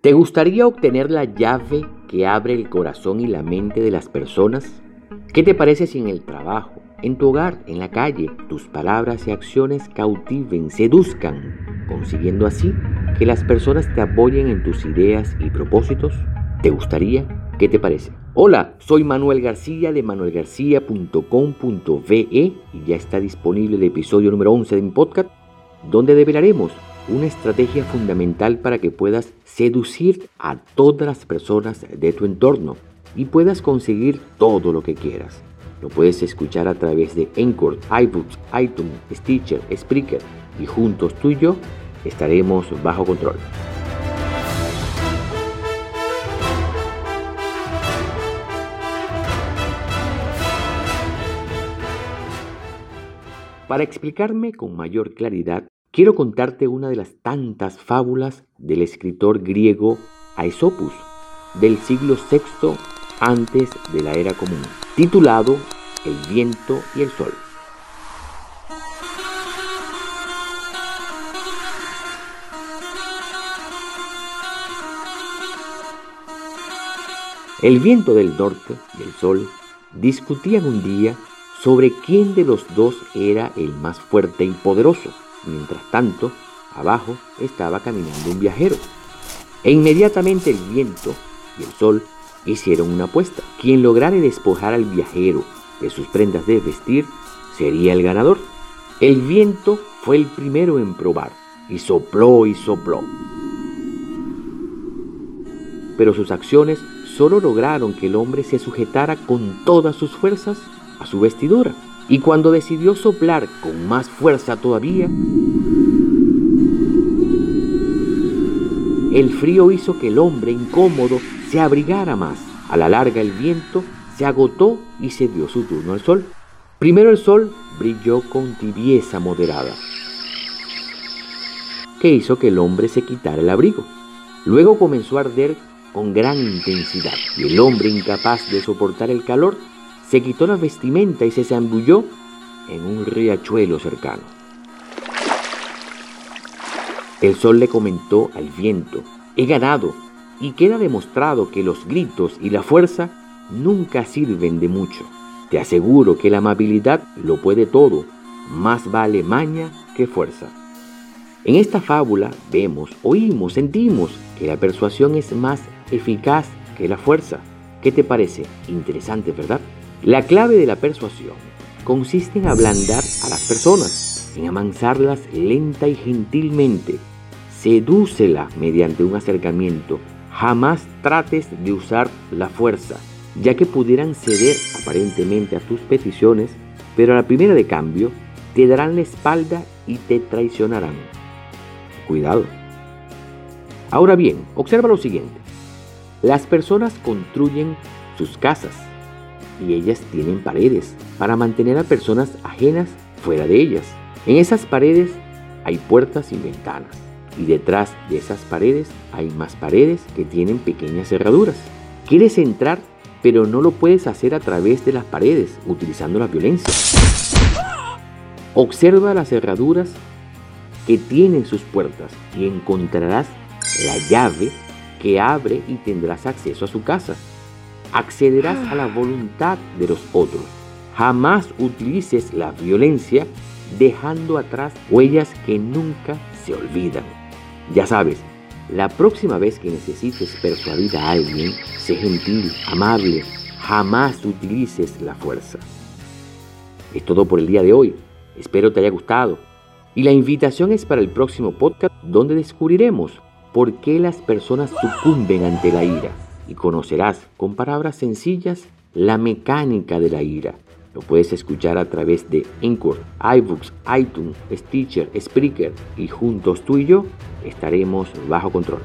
¿Te gustaría obtener la llave que abre el corazón y la mente de las personas? ¿Qué te parece si en el trabajo, en tu hogar, en la calle, tus palabras y acciones cautiven, seduzcan, consiguiendo así que las personas te apoyen en tus ideas y propósitos? ¿Te gustaría? ¿Qué te parece? Hola, soy Manuel García de manuelgarcía.com.ve y ya está disponible el episodio número 11 de mi podcast, donde develaremos una estrategia fundamental para que puedas seducir a todas las personas de tu entorno y puedas conseguir todo lo que quieras. Lo puedes escuchar a través de Encore, iBooks, iTunes, Stitcher, Spreaker y juntos tú y yo estaremos bajo control. Para explicarme con mayor claridad, quiero contarte una de las tantas fábulas del escritor griego Aesopus del siglo VI antes de la era común, titulado El viento y el sol. El viento del norte y el sol discutían un día sobre quién de los dos era el más fuerte y poderoso. Mientras tanto, abajo estaba caminando un viajero. E inmediatamente el viento y el sol hicieron una apuesta. Quien lograra despojar al viajero de sus prendas de vestir sería el ganador. El viento fue el primero en probar y sopló y sopló. Pero sus acciones solo lograron que el hombre se sujetara con todas sus fuerzas a su vestidura. Y cuando decidió soplar con más fuerza todavía, el frío hizo que el hombre incómodo se abrigara más. A la larga el viento se agotó y se dio su turno al sol. Primero el sol brilló con tibieza moderada, que hizo que el hombre se quitara el abrigo. Luego comenzó a arder con gran intensidad y el hombre incapaz de soportar el calor se quitó la vestimenta y se zambulló en un riachuelo cercano. El sol le comentó al viento, he ganado, y queda demostrado que los gritos y la fuerza nunca sirven de mucho. Te aseguro que la amabilidad lo puede todo, más vale maña que fuerza. En esta fábula vemos, oímos, sentimos que la persuasión es más eficaz que la fuerza. ¿Qué te parece? Interesante, ¿verdad? La clave de la persuasión consiste en ablandar a las personas, en amansarlas lenta y gentilmente. Sedúcela mediante un acercamiento. Jamás trates de usar la fuerza, ya que pudieran ceder aparentemente a tus peticiones, pero a la primera de cambio te darán la espalda y te traicionarán. Cuidado. Ahora bien, observa lo siguiente. Las personas construyen sus casas y ellas tienen paredes para mantener a personas ajenas fuera de ellas. En esas paredes hay puertas y ventanas y detrás de esas paredes hay más paredes que tienen pequeñas cerraduras. Quieres entrar pero no lo puedes hacer a través de las paredes utilizando la violencia. Observa las cerraduras que tienen sus puertas y encontrarás la llave que abre y tendrás acceso a su casa accederás a la voluntad de los otros. Jamás utilices la violencia dejando atrás huellas que nunca se olvidan. Ya sabes, la próxima vez que necesites persuadir a alguien, sé gentil, amable, jamás utilices la fuerza. Es todo por el día de hoy. Espero te haya gustado. Y la invitación es para el próximo podcast donde descubriremos por qué las personas sucumben ante la ira y conocerás con palabras sencillas la mecánica de la ira. Lo puedes escuchar a través de Encore, iBooks, iTunes, Stitcher, Spreaker y juntos tú y yo estaremos bajo control.